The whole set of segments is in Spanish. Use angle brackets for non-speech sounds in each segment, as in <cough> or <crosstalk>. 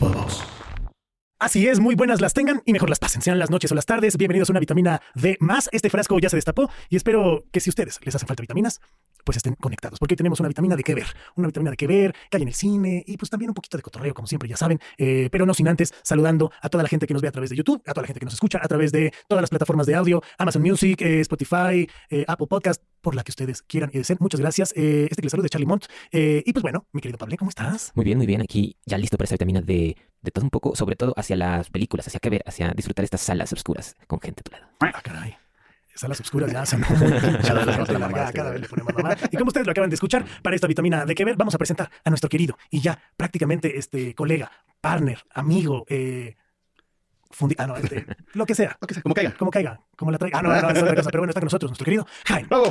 todos. Así es, muy buenas las tengan y mejor las pasen, sean las noches o las tardes. Bienvenidos a una vitamina D más. Este frasco ya se destapó y espero que si ustedes les hacen falta vitaminas, pues estén conectados, porque hoy tenemos una vitamina de qué ver, una vitamina de qué ver, que hay en el cine y pues también un poquito de cotorreo, como siempre, ya saben, eh, pero no sin antes saludando a toda la gente que nos ve a través de YouTube, a toda la gente que nos escucha a través de todas las plataformas de audio, Amazon Music, eh, Spotify, eh, Apple Podcast, por la que ustedes quieran y deseen. Muchas gracias. Este que les saluda de Charlie Mont. Y pues bueno, mi querido Pablo, ¿cómo estás? Muy bien, muy bien. Aquí ya listo para esa vitamina de, de todo un poco, sobre todo hacia las películas, hacia qué ver, hacia disfrutar estas salas oscuras con gente a tu lado. Ah, caray. Salas oscuras ya son <laughs> cada, vez le amargada, cada vez le pone más mamá. Y como ustedes lo acaban de escuchar, para esta vitamina de que ver, vamos a presentar a nuestro querido y ya prácticamente este colega, partner, amigo, eh, fundi- ah, no, este, <laughs> lo que sea, Lo que sea, como caiga. como caiga, como la traiga. Ah, no, no, no, es otra cosa, pero bueno, está con nosotros nuestro querido Jaime. ¡Bravo!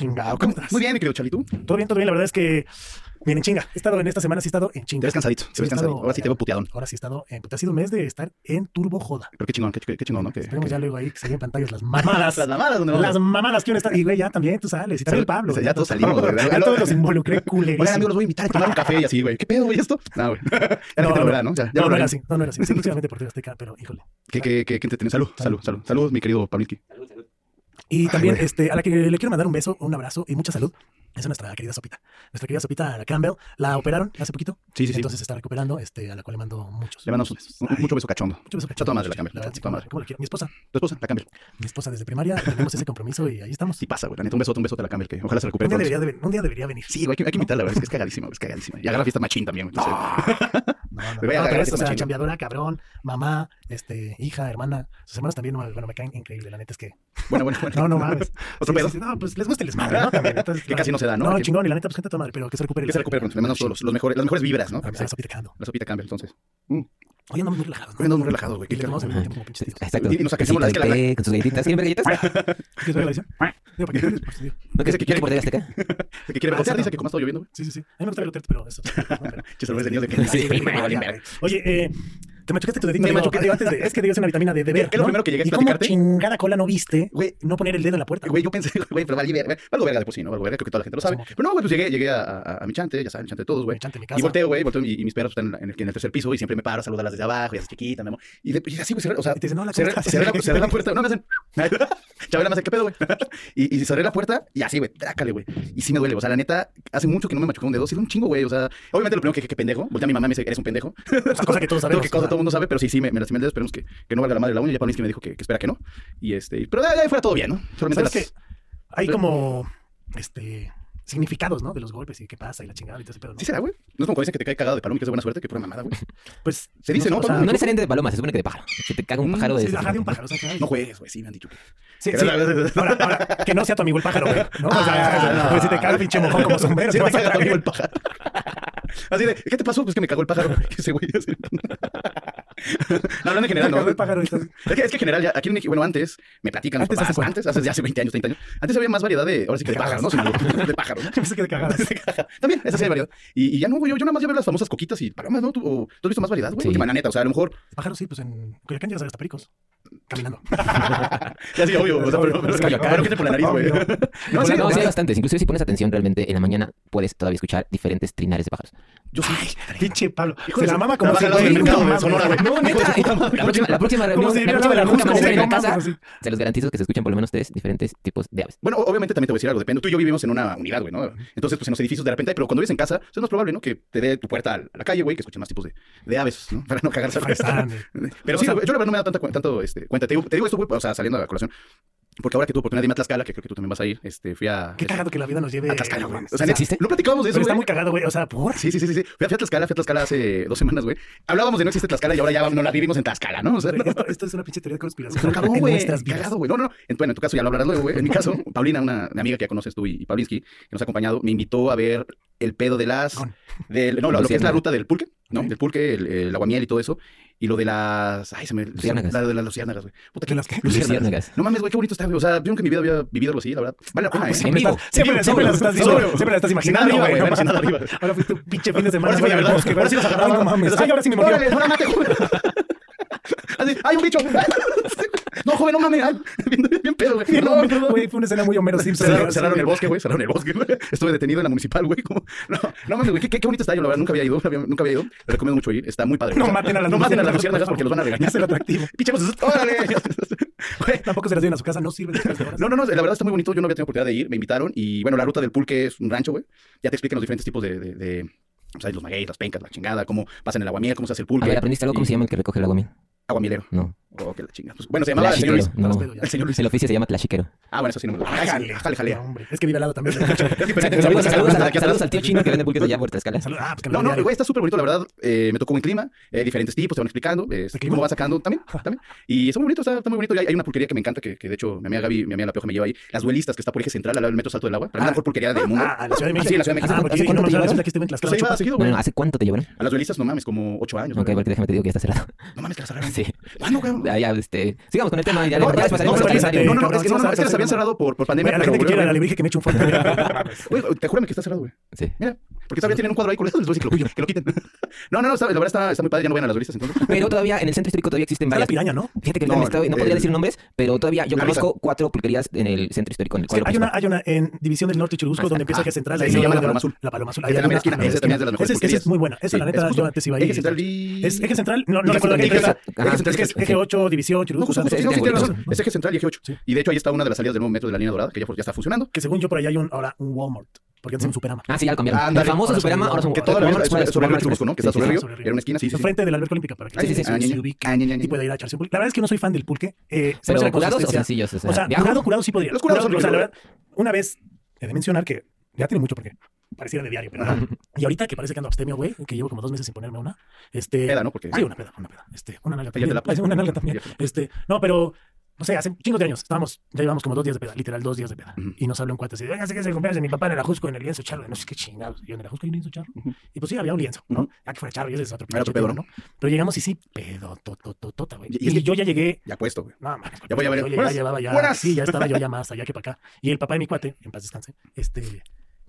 Chingado, ¿cómo estás? Muy bien, mi querido Charlie, ¿tú? Todo bien, todo bien. La verdad es que bien en chinga. He estado en esta semana, sí he estado en Te chinga. ves cansadito, te Sí, ves cansadito. estado- Ahora sí te veo puteadón. Ahora sí he estado, en, pues, ha sido un mes de estar en turbo joda. Pero qué chingón, qué, qué- qué chingón, ¿no? Que, Esperemos que- ya luego ahí que se vean en pantallas las mamadas. Las mamadas, ¿dónde? Las mamadas que uno está. Y güey, ya también tú sales. Y también el Pablo. Ya güey, todos salimos, güey. Ya <laughs> todos los involucré culerísimo. Oigan, amigos, los voy a invitar a tomar un café y así, güey. ¿Qué pedo, güey, esto? No, güey. <laughs> Ya No, lo no, verá, ¿no? Ya, ya no, lo no era así, no, no era así. Sí, exclusivamente por TV Azteca, pero híjole. Qué, qué, qué, qué entretenido. Salud, salud, salud. Saludos, mi querido Pablitsky. Y también güey. este, a la que le quiero mandar un beso, un abrazo y mucha salud. Es nuestra querida Sopita. Nuestra querida Sopita la Campbell. La operaron hace poquito. Sí, sí, sí. Entonces está recuperando, este, a la cual le mando muchos. Le mandamos un, muchos un- besos. Ay, mucho beso cachondo. Mucho beso. Chato madre la Campbell. La verdad, sí, madre. ¿Cómo la quiero? Mi esposa. Tu esposa, la Campbell. Mi esposa desde primaria. Tenemos ese compromiso y ahí estamos. Sí pasa, güey. La neta, un besote, un besote a la Campbell, que ojalá se Un recupere día, pronto. debería de, un día debería venir. Sí, güey, hay que, hay que invitarla, güey. Es que es cagadísima, güey. Es cagadísima. Y agarra fiesta machín también. Entonces, No, no, no. <laughs> No, pero es, o sea, chambeadora, cabrón, mamá, este, hija, hermana. Sus hermanos también, no, bueno, me caen increíble. La neta es que. <laughs> Bueno, bueno, bueno. <laughs> No, no mames. <laughs> ¿Otro Sí, pedo? sí, sí, no, pues les gusta el desmadre, ¿no? También. Entonces, Que casi no se da, ¿no? No, chingón, y la neta, pues gente a toda madre, pero que se recupere. Que se recupere pronto. Le mandamos todos los, los mejores, las mejores vibras, ¿no? A la sopita cagando. La sopita Campbell, entonces. Hoy andamos muy relajados. Hoy andamos muy relajados, güey. Y. Exacto. Y- y nos acariciamos la- Besito es que la- de té con sus galletitas. ¿Quieren ver galletas? ¿Quieres ver la edición? Digo, ¿para qué? Pues. ¿No Ese que quiere- por TV Azteca? El que quiere Ah, ver sí, dice que como ha estado lloviendo, güey. Sí, sí, sí. A mí me gusta ver pero eso. Che, de niños de que-. Oye, eh, te machucaste tu dedito. Me machuqué. antes de, es que digas una vitamina de deber, ¿Qué es lo ¿no? primero que llegué a ¿Y cómo platicarte? chingada cola no viste Güey, no poner el dedo en la puerta? Güey, yo pensé, <laughs> güey, pero valgo verga, valgo verga de por sí, ¿no? Valgo verga, creo que toda la gente lo sabe. Pero no, güey, pues llegué, llegué a, a, a mi chante, ya saben, el chante de todos, güey. Chante mi Y casa. volteo, güey, volteo y, y mis perros están en, el, en el tercer piso y siempre me paro a saludarlas desde abajo, y así chiquita, mi amor. Y, de, y así, güey, cerré, o sea, Y te la, cerré la puerta, no me hacen. <laughs> <laughs> Chabela me hace, ¿qué pedo, güey? y, y cerré la puerta y así, güey, trácale, güey. Y sí me duele, o sea, la neta, hace mucho que no me machucó un dedo, sí, un chingo, güey, o sea, obviamente lo primero que, que, que pendejo, voltea a mi mamá y me dice, eres un pendejo. Cosa que todos sabemos. cosa todo mundo sabe, pero sí, sí, me, me lastimé el dedo, esperemos que, que no valga la madre la uña. Ya Paulinsky me dijo que, que espera que no. Y este, pero de ahí fuera todo bien, ¿no? Solamente ¿Sabes las... qué? Hay como, este, significados, ¿no? De los golpes y qué pasa y la chingada y todo ese pedo, ¿no? ¿Sí será, güey? No es como cuando dicen que te cae cagado de paloma y que es de buena suerte, que pura mamada, güey. <laughs> Pues Se dice, ¿no? o sea, No necesariamente de paloma, se supone que de pájaro. Si te caga un Mm, pájaro de... sí, ajá, de un pájaro. o sea, que- No juegues, güey, sí me han dicho que... Sí, Que sí. no Ahora, ahora, que no sea tu amigo el pájaro, güey. ¿no? O sea, Ah, <laughs> pues si te caga pinche mojón como sombrero. Sí, te caga tu amigo el <laughs> pájaro. Así de, ¿qué te pasó? Pues que me cagó el pájaro. <laughs> Que ese güey así. <laughs> Hablando en general, no. el pájaro. Es que, es que en general, ya, aquí en México, bueno, antes, me platican los ¿Antes papás, hace antes, hace, ya hace 20 años, 30 años, antes había más variedad de, ahora sí que de pájaros, ¿no? De, pájaros, ¿no? Pensé <laughs> que de cagadas. También, esa sí hay variedad. Y, y ya no, güey, yo, yo nada más ya veo las famosas coquitas y palomas, ¿no? ¿Tú, o- ¿tú has visto más variedad, güey? Sí. Porque, la neta, o sea, a lo mejor, Pájaros, sí, pues en Coyoacán llegas a ver hasta pericos. Caminando. <laughs> ya sí, obvio, o sea, pero, pero, pero. ¿qué te por la nariz, güey? Obvio. No, sí, No, sí hay bastantes. Inclusive si pones atención realmente en la mañana puedes todavía escuchar diferentes trinares de pájaros. yo sí. Pinche Pablo. Hijo de la mama como lado del mercado no de. Sonora, güey. No, puta <laughs> La próxima, la próxima reunión, la próxima reunión que vamos a en la casa, se los garantizo que se escuchan por lo menos tres diferentes tipos de aves. Bueno, obviamente también te voy a decir algo, depende. Tú y yo vivimos en una unidad, güey, ¿no? Entonces, pues en los edificios de repente, pero cuando vives en casa, pues, es más probable, ¿no? Que te dé tu puerta a la calle, güey, que escuches más tipos de, de aves, ¿no? <laughs> Para no cagarse. Pero sí, yo la verdad no me da tanto este, cuenta. Te digo, te digo esto, güey, o sea, saliendo a la colación. Porque ahora que tuve oportunidad de irme a Tlaxcala, que creo que tú también vas a ir, este, fui a... Qué cagado que la vida nos lleve. A Tlaxcala, güey. O sea, ¿existe? no platicábamos de eso, Pero está muy cagado, güey. O sea, por. Sí, sí, sí, sí. Fui a, fui a Tlaxcala, fui a Tlaxcala hace dos semanas, güey. Hablábamos de no existe Tlaxcala y ahora ya no la vivimos en Tlaxcala, ¿no? O sea, no. Esto, esto es una pinche teoría de conspiración. En nuestras vidas. Cagado, güey. No, no, no. En, bueno, en tu caso ya lo hablarás luego, güey. En mi caso, <laughs> Paulina, una, una amiga que ya conoces tú y, y Paulinsky, que nos ha acompañado, me invitó a ver el pedo de las... Con- Del, no, lo, lo que es la ruta del pulque, ¿no? Del pulque, el, el aguamiel y todo eso. Y lo de las... Ay, se me... Luciérnagas. La de las luciérnagas, güey. Puta, ¿De las qué? Luciérnagas. No mames, güey, qué bonito está, güey. O sea, yo nunca en mi vida había vivido algo así, la verdad. Vale la pena, Ah, ¿eh? pues En siempre, vivo. estás- siempre, siempre las estás diciendo, siempre las estás imaginando, güey. Ahora fue tu pinche fin de semana. Ahora sí, al verdad. Ahora sí nos agarramos. Ay, no mames. Ahora sí. Ay, ahora sí me mordió. Órale, ahora mate, güey. Así así, ¡ay, un bicho! <laughs> no, joven, no mames. ay, bien, bien pedo, güey. No, no, güey, fue una escena muy Homero Simpson. Cerraron, cerraron el bosque, güey. Cerraron el bosque, güey. Estuve detenido en la municipal, güey. como- No, no mames, güey. Qué, qué, qué bonito está. Yo, la verdad, nunca había ido. nunca había- Nunca había ido. Le recomiendo mucho ir. Está muy padre. No O sea, maten a las No maten a las luciérnagas, porque los van a regañar. Es el atractivo. Pichemos. ¡Órale! <laughs> Güey, Tampoco se las lleven a su casa, no sirve no, no, no, la verdad está muy bonito. Yo no había tenido oportunidad de ir, me invitaron y bueno, la ruta del pulque es un rancho, güey. Ya te explican los diferentes tipos de, de, de o sea, los magueyes, las pencas, la chingada, cómo pasan el aguamiel, cómo se hace el A pulque. ver, ¿aprendiste algo? ¿Cómo Y- se llama el que recoge el agua miel? Aguamielero. No. Oh, que la chinga. Pues, bueno, se llamaba el señor. Luis. No. El señor Luis. El oficio se llama tlaxiquero. Ah, bueno, eso sí no me lo Ah, Jale, Jale, jale. Hombre. Es que vive al lado también. <laughs> Saludos, saludos, al tío chino que vende pulques allá por Tlaxcala. Ah, pues que No, no, güey, está súper bonito, la verdad. Eh, me tocó buen clima, eh, diferentes tipos, te van explicando, eh, cómo va sacando también, también. Y está muy bonito, está, está muy bonito. Y hay, hay una pulquería que me encanta, que, que de hecho mi amiga Gaby, mi amiga La Pioja me lleva ahí. Las duelistas, que está por eje central, al lado del metro Salto del Agua. La mejor pulquería del mundo. Ah, la Ciudad de México. Sí, en la Ciudad de México. Ah, porque ¿Hace no cuánto te llevaron? A las duelistas, no mames, como ocho años. Ok, porque déjame te digo que ya está cerrado. No mames, que las cerraron. Sí. Ya, ya, este... Sigamos con el tema ya, No, ya les no, no, no, es que, no, es que las habían cerrado por, por pandemia. Güey, a la gente que quiera la alebrije que me eche un fuerte. Güey, te juro que está cerrado, güey. Sí. Mira, porque todavía tienen un cuadro ahí con voy a decir que lo, quiten. <laughs> No, no, no, está- la verdad está, está muy padre, ya no vayan a las duelistas entonces. Pero todavía en el centro histórico todavía existen Está la varias. piraña, ¿no? Fíjate que No, no, no el- podría decir nombres, pero todavía yo conozco cuatro pulquerías en el centro histórico. En el Sí, hay una, hay una en División del Norte Churubusco donde empieza Ah, Eje Central. sí, ahí se llama La Paloma Azul. La Paloma Azul. Ahí Ahí esa también es de las mejores Esa es- muy buena. Esa, la neta, yo antes iba a Eje ir. central y... Es Eje Central, no, no Eje recuerdo qué central, es. Eje- ajá, Es que es Eje 8, División, Churubusco. Es eje central y eje 8. Sí. Y de hecho ahí está una de las salidas del nuevo metro de la línea dorada, que ya, ya está funcionando. Que según yo por allá hay un, ahora un Walmart. Porque antes era un Superama. Ah, sí, ya lo cambiaron. Famoso Superama, ahora son Que toda la vida Walmart, es sobre el Churubusco, ¿no? Que está sobre el río. sobre el río. Era una esquina, sí. Enfrente de la alberca olímpica para que se- ubique Ah, y pueda ir a echarse un pulque. La verdad es que no soy fan del pulque. Eh, Pero curados o sencillos, o sea, curado, curado sí podría. Los curados son o sea, la verdad, una vez he de mencionar que ya tiene mucho porque pareciera de diario, pero no. Y ahorita que parece que ando abstemio, güey, que llevo como dos meses sin ponerme una. Este, Peda, ¿no? Porque- Sí, una peda, una peda. Este, una nalga la <laughs> también. Una nalga también. Este, no, pero no sé, hace chingos de años estábamos, ya llevamos como dos días de peda, literal dos días de peda. Y nos habló un cuate así, oiga, sé que es el cumpleaños de mi papá en el Ajusco, en el lienzo charro, no sé qué chingados. Y yo en el Ajusco hay un lienzo charro. Ujú. Y pues sí, había un lienzo, ¿no? Ya que fuera charro, y ese es otro pinche pedo, ¿no? Pero llegamos y sí, pedo, totototota, güey. Y- Y, y es que- yo ya llegué, Ya puesto, güey. no, mames, Ya voy a ver. yo ya llevaba ya, sí, ya estaba yo ya más allá que para acá. Y el papá de mi cuate, en paz descanse, este,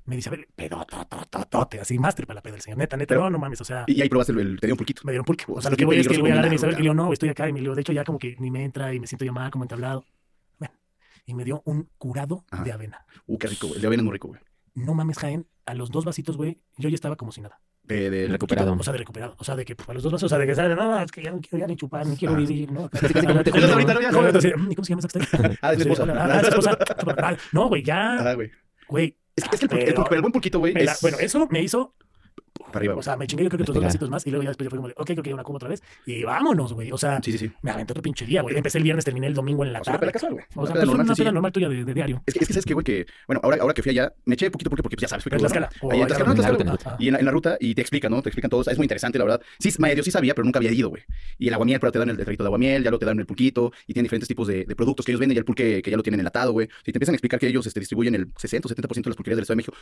me dice, a ver, pedo, totototote, así, máster para la peda del señor, neta, neta, Pero- no, no mames, o sea, Y ahí probaste el, el te dio un pulquito. me dieron pulque. O sea, lo que voy es que voy a agarrar y combinarlo, saber que ya. yo no, estoy acá y me lo, de hecho ya como que ni me entra y me siento yo mal como entablado. Bueno, y me dio un curado Ajá. de avena. Uh, qué rico, güey. El de avena es muy rico, güey. No mames, Jaén, a los dos vasitos, güey, yo ya estaba como si nada. De, de Recuperado. O sea, de recuperado. O sea, de que pues, a los dos vasos, o sea, de que sale, no, es que ya no quiero ya ni chupar, ni quiero Ah. vivir, ¿no? <laughs> ¿y cómo se llama esa que está ahí? Ah, es mi esposa. ah, es esposa. Ah, No, güey, ya, Ah, güey. Es que, es que el, el, buen pulquito, güey, es... Bueno, eso me hizo Para arriba, O sea, me chingué yo creo que otros dos vasitos más y luego ya después yo fue como de, ok, creo que una cuba otra vez y vámonos, güey. O sea, Sí, sí, sí. me aventé otro pinche día, güey. Empecé el viernes, terminé el domingo en la O sea, una tarde. casual, güey. O Una sea, pues normal, una peda normal tuya de, de diario. Es que, es que sabes que, güey, que, bueno, ahora, ahora que fui allá, me eché poquito porque, porque ya sabes, En Tlaxcala. Ahí en Tlaxcala, en no, Tlaxcala, Y en la, en la ruta, y te explican, ¿no? Te explican todo. Es muy interesante, la verdad. Sí, medio sí sabía, pero nunca había ido, güey. Y el aguamiel, pero te dan el, el de aguamiel, ya lo te dan el pulquito, y tienen diferentes tipos de, de productos que ellos venden, y el pulque que ya lo tienen enlatado, güey. Si te empiezan a explicar que ellos este, distribuyen el 60 o 70% de las pulquerías del Estado de México.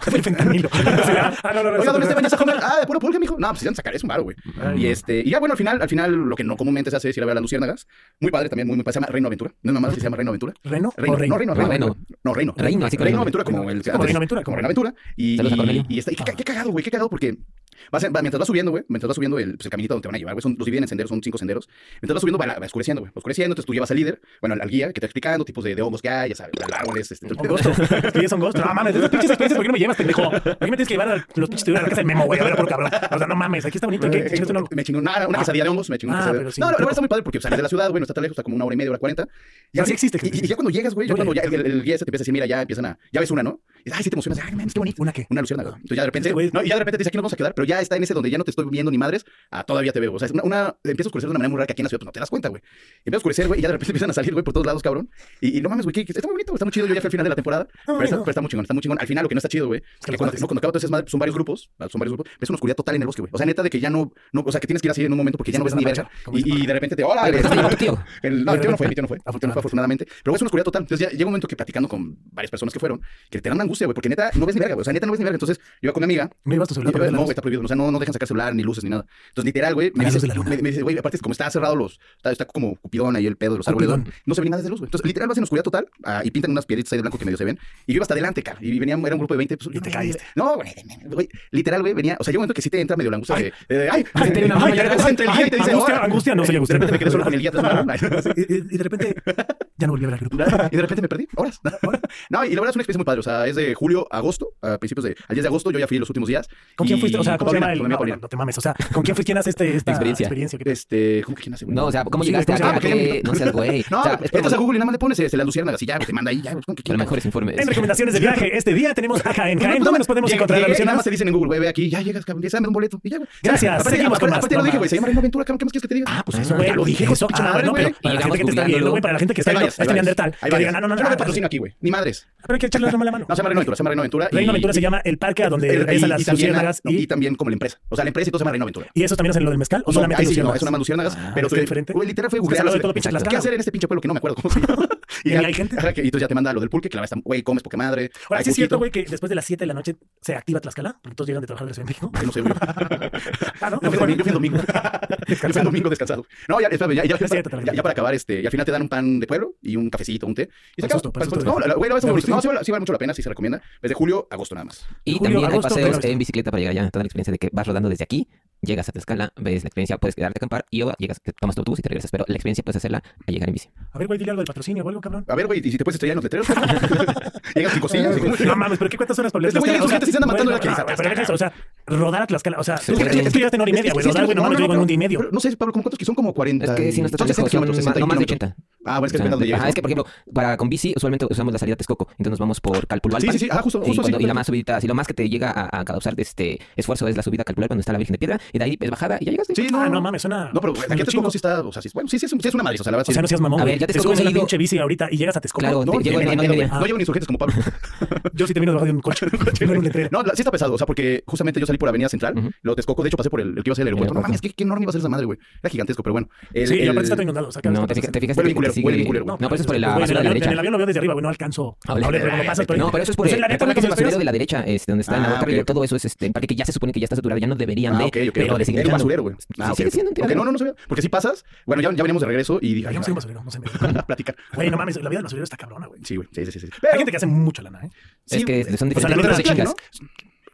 Ah. Ah, de puro pulque, mijo. No, pues a sacar, es un baro, güey. Y este, y ya bueno, al final, al final, lo que no comúnmente se hace es ir a ver a las luciérnagas. Muy padre también, muy, muy padre. Se llama Reino Aventura. No es mamá, sí se llama Reino Aventura. ¿Reno Reino, o Reino? no, Reino, No, Reino. Reino. No, Reino. Reino, así como Reino el- Aventura, como el. Como Reino Aventura, Como Reino Aventura. Y, Saludos a Cornelio. y, y está, y qué, qué cagado, güey, qué cagado, porque vas, va- mientras vas subiendo, güey, mientras vas subiendo el, pues, el caminito donde te van a llevar, güey, son, los dividen en senderos, son cinco senderos. Mientras vas subiendo, va, va oscureciendo, güey, va oscureciendo, entonces tú llevas al líder, bueno, al, al guía, que te está explicando tipos de, de hongos que hay, ya sabes, árboles, este, todo el es <laughs> hongosto. No mames, esas pinches experiencias, ¿por qué no me llevas, pendejo? ¿Por qué me tienes que llevar a los pinches a la casa del memo, güey? A ver, por cabrón. O sea, no mames, aquí está bonito. ¿Qué? ¿Te chingaste una- Me chingó una, una quesadilla de hongos, me chingó una Ah, quesadilla. no, la verdad está muy padre porque sales de la ciudad, güey, no está tan lejos, está como una hora y media, hora cuarenta. Ya sí existe, Y, ya cuando llegas, güey, ya cuando ya el, guía ese te empieza a decir, mira, ya empiezan a, ya ves una, ¿no? Y ay, sí te emocionas, ay, man, qué bonito. ¿Una qué? Una luciérnaga. Entonces ya de repente, güey- no, y ya de repente te dice, aquí nos vamos a quedar, pero ya está en ese donde ya no te estoy viendo ni madres, ah, todavía te veo. O sea, es una, una- empieza a oscurecer de una manera muy rara que aquí en la ciudad pues, no te das cuenta, güey. Empieza a oscurecer, güey, y ya de repente <laughs> empiezan a salir, güey, por todos lados, cabrón. Y, y no mames, güey, que, que está muy bonito, está muy chido. Yo ya fui al final de la temporada, pero, está, no. pero está muy chingón, está muy chingón. Al final, lo que no está chido, güey, es que cuando, no, cuando acaba todo desmadre, son varios grupos, ah, son varios grupos, ves una oscuridad total en el bosque, güey. O sea, neta de que ya no, no, o sea, que tienes que ir así en un momento porque ya no ves ni verga. Y, de repente te, hola, <laughs> el, no, el tío no fue, mi tío no fue afortunadamente. Pero es una oscuridad total. Entonces ya llega un momento que platicando con varias personas que fueron, que te dan angustia, güey, porque neta no ves ni verga, güey. O sea, neta no ves ni verga. Entonces, yo iba con mi amiga. No ibas tu celular. Yo, no, güey, está prohibido. O sea, no, no dejan sacar celular, ni luces, ni nada. Entonces, literal, güey, me, dice, me, me dice, güey, aparte, como está cerrado los. Está, está como cupidón ahí el pedo de los árboles. No se ve nada de luz, güey. Entonces, literal, vas en oscuridad total ah, y pintan unas piedritas ahí de blanco que medio se ven. Y yo iba hasta adelante, cara. Y venía, era un grupo de 20. Pues, y te caíste. No, güey, literal, güey, venía. O sea, yo momento que sí te entra medio la angustia de. Ay, ay. Angustia, no se repente me quedé solo con el guía. <laughs> Y de repente ya no volví a ver al grupo. Y de repente me perdí. Horas. <laughs> No, y la verdad es una experiencia muy padre. O sea, es de julio, agosto, a principios de, al 10 de agosto, yo ya fui los últimos días. ¿Con quién fuiste? O sea, ¿cómo se llama el... No, te mames, o sea, ¿con quién fuiste? ¿Quién hace este, <laughs> experiencia? Este, ¿cómo? No, o sea, ¿cómo llegaste no güey. <laughs> No, a Google nada más le pones y ya, te manda ahí. Los mejores informes. En recomendaciones de viaje, este día tenemos Jaén. <laughs> Podemos encontrar Nada más te dicen en Google, güey, aquí, ya llegas, cabrón, dame un boleto. Gracias, lo dije, güey. Ah, pues eso, ah, güey, lo dije, eso, para ah, que para la gente que está Reino Aventura, se llama Reino Aventura. Reino Aventura se llama el parque a donde regresan las luciérnagas. Y, también como la empresa. O sea, la empresa y todo se llama Reino Aventura. ¿Y eso también es en lo del mezcal o solamente luciérnagas? No, es una más luciérnagas, ah, pero es diferente. Literal fue Google. ¿Qué hacer en este pinche pueblo que no me acuerdo cómo se llama? <laughs> y, y hay gente. Ajá, que, y entonces ya te manda lo del pulque, que la verdad güey, comes poca madre. Ahora sí es cierto, güey, que después de las 7 de la noche se activa Tlaxcala, porque todos llegan de trabajar de México. Ay, no sé, güey. <laughs> ah, no, no, no yo fui el domingo. yo fui el <laughs> domingo descansado. No, ya, espérame, ya, ya, ya, cierto, para, ya, para acabar, este, y al final te dan un pan de pueblo y un cafecito, un té. Y se acaba. No, güey, no, eso es No, sí vale mucho la pena, sí se recomienda. Desde julio, agosto nada más. Y también hay paseos este, en bicicleta para llegar allá. Toda la experiencia de que vas rodando desde aquí llegas a Tlaxcala, ves la experiencia, puedes quedarte a acampar y o llegas, te tomas tu autobús y te regresas, pero la experiencia puedes hacerla a llegar en bici. A ver, güey, dile algo del patrocinio o algo, cabrón. A ver, güey, y si te puedes estrellar en los letreros. llegas sin cosillas. No mames, pero ¿qué cuántas horas para Este güey, sus gente sí se anda matando en la Pero deja eso, o sea, rodar a Tlaxcala, o sea, tú llegaste en hora y media, güey, rodar, güey, no mames, yo llego en un día y medio. No sé, Pablo, ¿cuántos que son como 40? Es que si no está tan lejos, no más de 80. Ah, pues, bueno, es que depende o sea, de dónde Ajá, es que, por ejemplo, para con bici usualmente usamos la salida Texcoco. Entonces nos vamos por Calpulalpan. Sí, sí, ah, sí. Justo, justo y, cuando, sí, y la más subida, si lo más que te llega a, a causar este esfuerzo es la subida Calpulalpan donde está la Virgen de Piedra. Y de ahí es bajada y ya llegaste. Sí, ah, no, no mames, suena. No, pero aquí a Texcoco sí está. O sea, sí, bueno, sí, sí, es, sí es una madre. O sea, la verdad, o sea, no seas mamón. A ver, ya te, te subes a la pinche bici ahorita y llegas a Texcoco. Claro, no, llego no, no, llevo ni insurgentes como Pablo. <laughs> Yo sí termino debajo de un coche. <laughs> <laughs> No, sí está pesado. O sea, porque justamente yo salí por Avenida Central, lo Texcoco. De hecho, pasé por el que iba a ser el aeropuerto. No mames, qué enorme iba a ser esa madre, güey. Era gigantesco, pero bueno. Sí, y aparte está todo inundado pero sigue. Huele culero, no, no, pero eso es por el, pues, la, la, derecha. En el avión lo veo desde arriba, güey, no alcanzo. Ah, no, pasa, pero eso es por el, eh, basurero de la derecha, este, donde está ah, la boca okay. todo eso es este, parque que ya se supone que ya está saturado, ya no deberían ah, de, ah, okay, okay, pero de seguir Era un basurero, güey. Ah, sigue siendo un tiradero. No, no, no sabía, porque si pasas, bueno, ya, veníamos de regreso y dije, ay, no soy un basurero, no sé, <laughs> platicar. Güey, no mames, la vida del basurero está cabrona, güey. Sí, güey, sí, sí, sí. Hay gente que hace mucha lana, ¿eh? Es que son diferentes chingas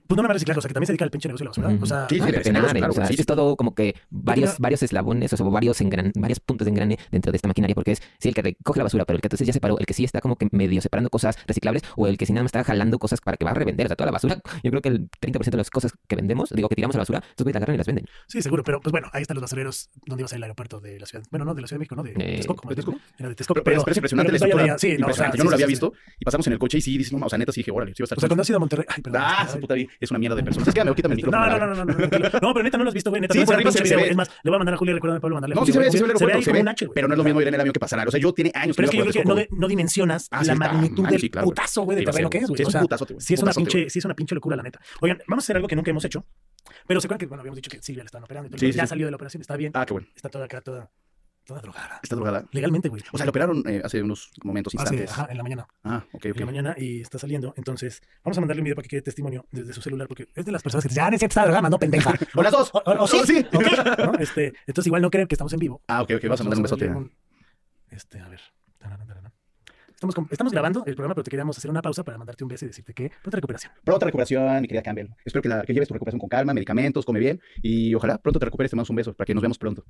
pues no nada más reciclar, o sea, que también se dedica al pinche negocio de la basura. O sí, sí, ah, pues, claro, o sea, es todo como que pues, varios, varios eslabones, o sea, varios, engran, varios puntos de engrane dentro de esta maquinaria, porque es, sí, el que recoge la basura, pero el que entonces ya separó, el que sí está como que medio separando cosas reciclables, o el que sí nada más está jalando cosas para que va a revender, o sea, toda la basura. Yo creo que el 30% de las cosas que vendemos, digo, que tiramos a la basura, estos güeyes la agarran y las venden. Sí, seguro, pero pues bueno, ahí están los basureros donde iba a ser el aeropuerto de la ciudad, bueno, no de la Ciudad de México, no, de eh, Texcoco. ¿De pero, es impresionante la pues, estructura. Sí, yo no lo había visto, y pasamos en el coche y sí, dices, no, o sea, neta, sí dije, órale, sí va a estar. O sea, cuando has ido a Monterrey, ay, perdón. Ah, es una mierda de personas. Este, no, no, no, no, no, no, pero neta no lo has visto, güey. Neta, sí, por arriba se, ve. Es más, le voy a mandar a Julio, recuérdame para mandarle. No, sí se ve, se ve, se ve, pero no es lo mismo ir en el avión que pasará. O sea, yo tiene años. Pero es que yo creo que no dimensionas ah, la magnitud ah, del putazo, güey, de terreno que es, güey. Un putazo, güey. Sí es una pinche, sí es una pinche locura, la neta. Oigan, vamos a hacer algo que nunca hemos hecho. Pero se acuerdan que, bueno, habíamos dicho que Silvia la están operando. ya salió de la operación, está bien. Ah, qué bueno. Está toda acá, toda Está drogada. Está drogada. Legalmente, güey. O sea, lo operaron eh, hace unos momentos, instantes. Ajá, en la mañana. Ah, ok, ok. En la mañana y está saliendo. Entonces, vamos a mandarle un video para que quede testimonio desde su celular, porque es de las personas que dicen, ah, no es está drogada, no, pendeja. <laughs> o las dos. O, sí. sí. Este, entonces, igual no creen que estamos en vivo. Ah, ok, ok. Vamos, a mandar un besote. Un... Este, a ver. Estamos, estamos grabando el programa, pero te queríamos hacer una pausa para mandarte un beso y decirte que pronta recuperación. Pronta recuperación, mi querida Campbell. Espero que, la, que lleves tu recuperación con calma, medicamentos, come bien y ojalá pronto te recuperes. Te mandamos un beso para que nos veamos pronto.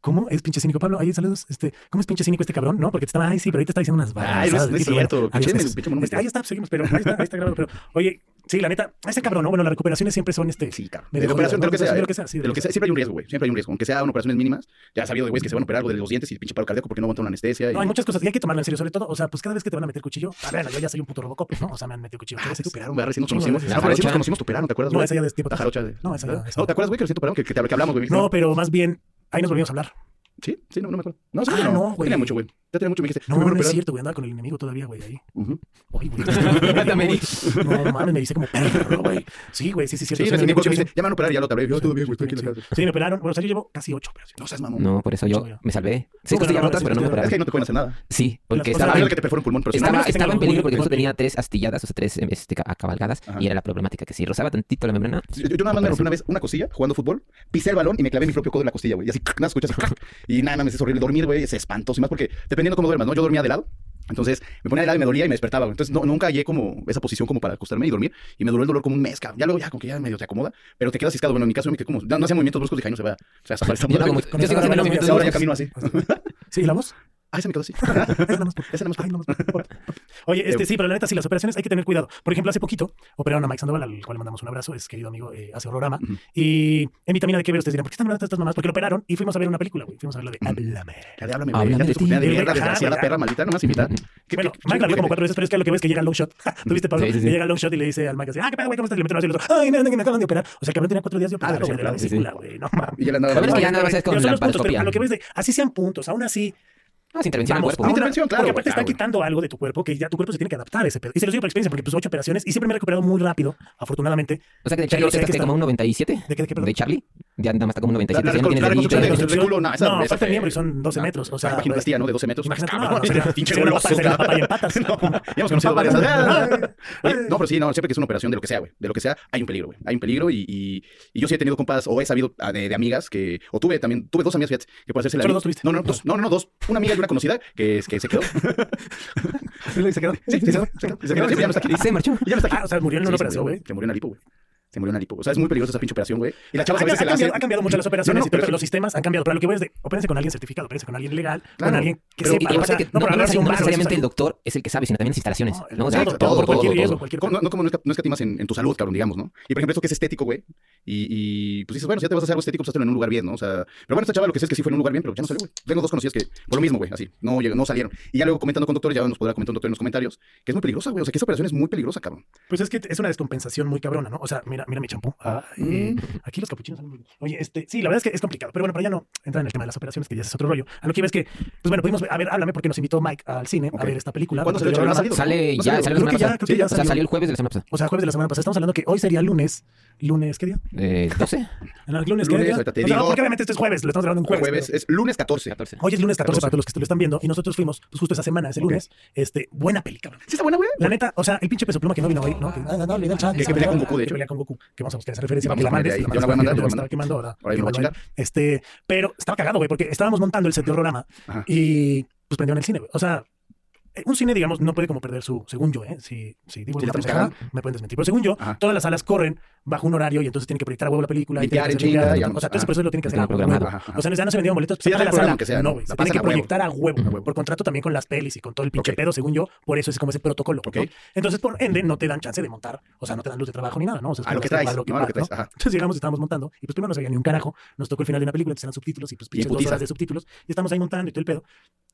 ¿Cómo es pinche cínico? Pablo, ahí saludos. Este, ¿Cómo es pinche cínico este cabrón? No, porque te estaba, ay, sí, pero ahorita está diciendo unas Ay, no es, no es cierto. Bueno, este, ahí está, pues seguimos, pero ahí está, ahí está grabado. Pero, oye, sí, la neta, ese cabrón, ¿no? Bueno, las recuperaciones siempre son este. Sí, claro. De, de operación, joder, de lo que sea. De lo eh. que sea, sí, de lo que sea. Siempre hay un riesgo, güey. Siempre hay un riesgo. Aunque sean operaciones mínimas, ya has sabido de güeyes que se van a operar algo de los dientes y el pinche paro cardíaco porque no aguantan una anestesia. Y... No, hay muchas cosas y hay que tomarlo en serio, sobre todo. O sea, pues cada vez que te van a meter cuchillo, a ver, yo ya soy un puto robocop, ¿no? O sea, me han metido cuchillo. Ah, cada vez que operaron, güey, recién nos conocimos. Ah, no, conocimos, te operaron, acuerdas? No, esa ya de tipo. No, No, ¿te acuerdas, güey, que que hablamos. No, pero más bien ahí nos volvimos a hablar. Sí, sí, no, no me acuerdo. No, sí, Ah, no, güey. tenía mucho, güey. Ya tenía mucho, me dijiste. No, no, no es cierto, güey. Andaba con el enemigo todavía, güey, ahí. Uh -huh. Oye, güey. <laughs> no, mames, me dice como güey. Sí, güey, sí, sí, cierto. Sí, ya van a operar, ya lo operé. Yo todo bien, güey, estoy aquí. Sí, me operaron. Bueno, o sea, yo llevo casi ocho operaciones. No seas mamón. No, por eso yo me salvé. Seis costillas rotas, pero no me operaron. Es que no te pueden hacer nada. Sí, porque estaba. Estaba en peligro porque justo tenía tres astilladas, o sea, tres este, cabalgadas y era la problemática que si rozaba tantito la membrana. Yo nada más me rompí una vez una cosilla jugando fútbol, pisé el balón y me clavé mi propio codo en la costilla, güey. Y así, <laughs> nada, escuchas. <laughs> Y nada, me es horrible. Dormir, güey, es espantoso. Y más porque dependiendo cómo duermas, ¿no? Yo dormía de lado, entonces me ponía de lado y me dolía y me despertaba. Entonces no, nunca hallé como esa posición como para acostarme y dormir. Y me duró el dolor como un mes, cabrón. Ya luego ya como que ya medio te acomoda, pero te quedas ciscado. Bueno, en mi caso me quedé como... No, no hacía movimientos bruscos, dije, no se va. O sea, <laughs> <laughs> se va a sigo haciendo movimientos Ahora ya camino así. <laughs> ¿Sí, la voz? Ay, se me quedó así. Ese no <laughs> Ay, no más Oye, este, sí, pero la neta, sí, las operaciones hay que tener cuidado. Por ejemplo, hace poquito operaron a Mike Sandoval, al cual le mandamos un abrazo, es querido amigo, eh, hace horrorama. Uh -huh. Y en vitamina de qué ver, ustedes dirán, ¿por qué están hablando de estas mamás? Porque lo operaron y fuimos a ver una película, güey. Fuimos a ver lo de Háblame. La de Háblame, güey. Ya te escupía de mierda, desgraciada perra maldita, nomás invita. Bueno, Mike la vio como cuatro veces, pero es que lo que ves que llega Longshot. <laughs> ¿Tuviste, Pablo? Que llega Longshot y le dice al Mike así, ah, qué pedo, güey, ¿cómo estás? Y le mete un y el otro, ay, me acaban de operar. O sea, que no tenía cuatro días de operar, güey, de la vesícula, güey. No mames. Y ya le andaba a con la Así sean puntos, aún así Intervención al cuerpo. Porque aparte está quitando algo de tu cuerpo que ya tu cuerpo se tiene que adaptar a ese pedo. Y se lo digo por experiencia porque pues ocho operaciones y siempre me he recuperado muy rápido, afortunadamente. O sea que de Charlie un perdón? ¿De Charlie? ya nada más está como 97. No, no y son ¿no? <laughs> No, No, pero sí, no, siempre que es una operación de lo que sea, güey, de lo que sea, hay un peligro. Hay un peligro y, yo sí he tenido compas o he sabido ah, de, amigas que, o tuve también, tuve dos amigas, que puede hacerse No, no, no, no, dos. Una amiga y una conocida que, que <laughs> se quedó. ¿Se quedó? Se quedó. Ya no está aquí. No o sea, murió en una operación, güey. Se murió güey se murió una lipo. O sea, es muy peligrosa esa pinche operación, güey. Y la chava a veces se la. Han cambiado mucho las operaciones no, no, y pero los sistemas han cambiado. Pero lo que voy es de, opérense con alguien certificado, opérense con alguien legal, claro, con alguien que pero, sepa. Y o sea, que no, no, no necesariamente el doctor es el que sabe, sino también las instalaciones. No, o sea, todo, todo, todo, cualquier riesgo, cualquier. No, como no escatimas en, en tu salud, cabrón, digamos, ¿no? Y por ejemplo, esto que es estético, güey. Y, y pues dices, bueno, si ya te vas a hacer algo estético, pues hazlo en un lugar bien, ¿no? O sea, pero bueno, esta chava lo que sé es que sí fue en un lugar bien, pero ya no salió, güey. Tengo dos conocidos que por lo mismo, güey, así, no, no salieron. Y ya luego comentando con doctores, ya nos podrá comentar un doctor en los comentarios, que es muy peligrosa, güey. O sea, que esa operación es muy peligrosa, cabrón. Pues es que es una descompensación muy cabrona, ¿no? O sea, mira, mira mi champú. Mm. Aquí los capuchinos. Oye, este, sí, la verdad es que es complicado, pero bueno, para ya no entrar en el tema de las operaciones, que ya es otro rollo. A lo que ves que, pues bueno, pudimos ver, a ver, háblame porque nos invitó Mike al cine a ver esta película. ¿Cuándo salió? Sale, ya, salió? Creo que salió el jueves de la semana pasada. O sea, jueves de la semana pasada. Estamos hablando que hoy sería lunes lunes, ¿qué día? Eh, 12. No, lunes, lunes ¿qué día? Te o sea, digo. no, porque obviamente este es jueves, lo estamos grabando en jueves. Jueves, pero... es lunes 14. 14. Hoy es lunes 14, 14, para todos los que lo están viendo. Y nosotros fuimos, pues justo esa semana, ese okay. lunes. Este, buena película. ¿Sí está buena, güey? La neta, o sea, el pinche peso pluma que no vino hoy, ¿no? Que, no, no, le da chance. Que, pelea con Goku, de hecho. Que pelea con Goku. Que vamos a buscar esa referencia. Vamos que la mandes. Ahí. La mandes Yo la voy a mandar, la mandar. quemando ahora. Ahora que lo voy a chingar. Este, pero estaba cagado, güey, porque estábamos montando el set de programa y pues prendieron el cine, güey. O sea, un cine, digamos, no puede como perder su, según yo, ¿eh? si, si digo alguna me pueden desmentir. Pero según yo, Ajá. todas las salas corren bajo un horario y entonces tienen que proyectar a huevo la película. Y, tienen que hacer digamos, O sea, todo ese proceso lo tienen que hacer a huevo. O sea, ya no se vendieron boletos, sí, se la sala. Sea, no, se tiene que proyectar a huevo. Por contrato también con las pelis y con todo el pinche pedo, según yo, por eso es como ese protocolo. Entonces, por ende, no te dan chance de montar, o sea, no te dan luz de trabajo ni nada, ¿no? O sea, a lo que traes, Entonces llegamos, estábamos montando y pues primero no sabía ni un carajo, nos tocó el final de una película, entonces eran subtítulos y pues pinches dos horas de subtítulos y estamos ahí montando y todo el pedo.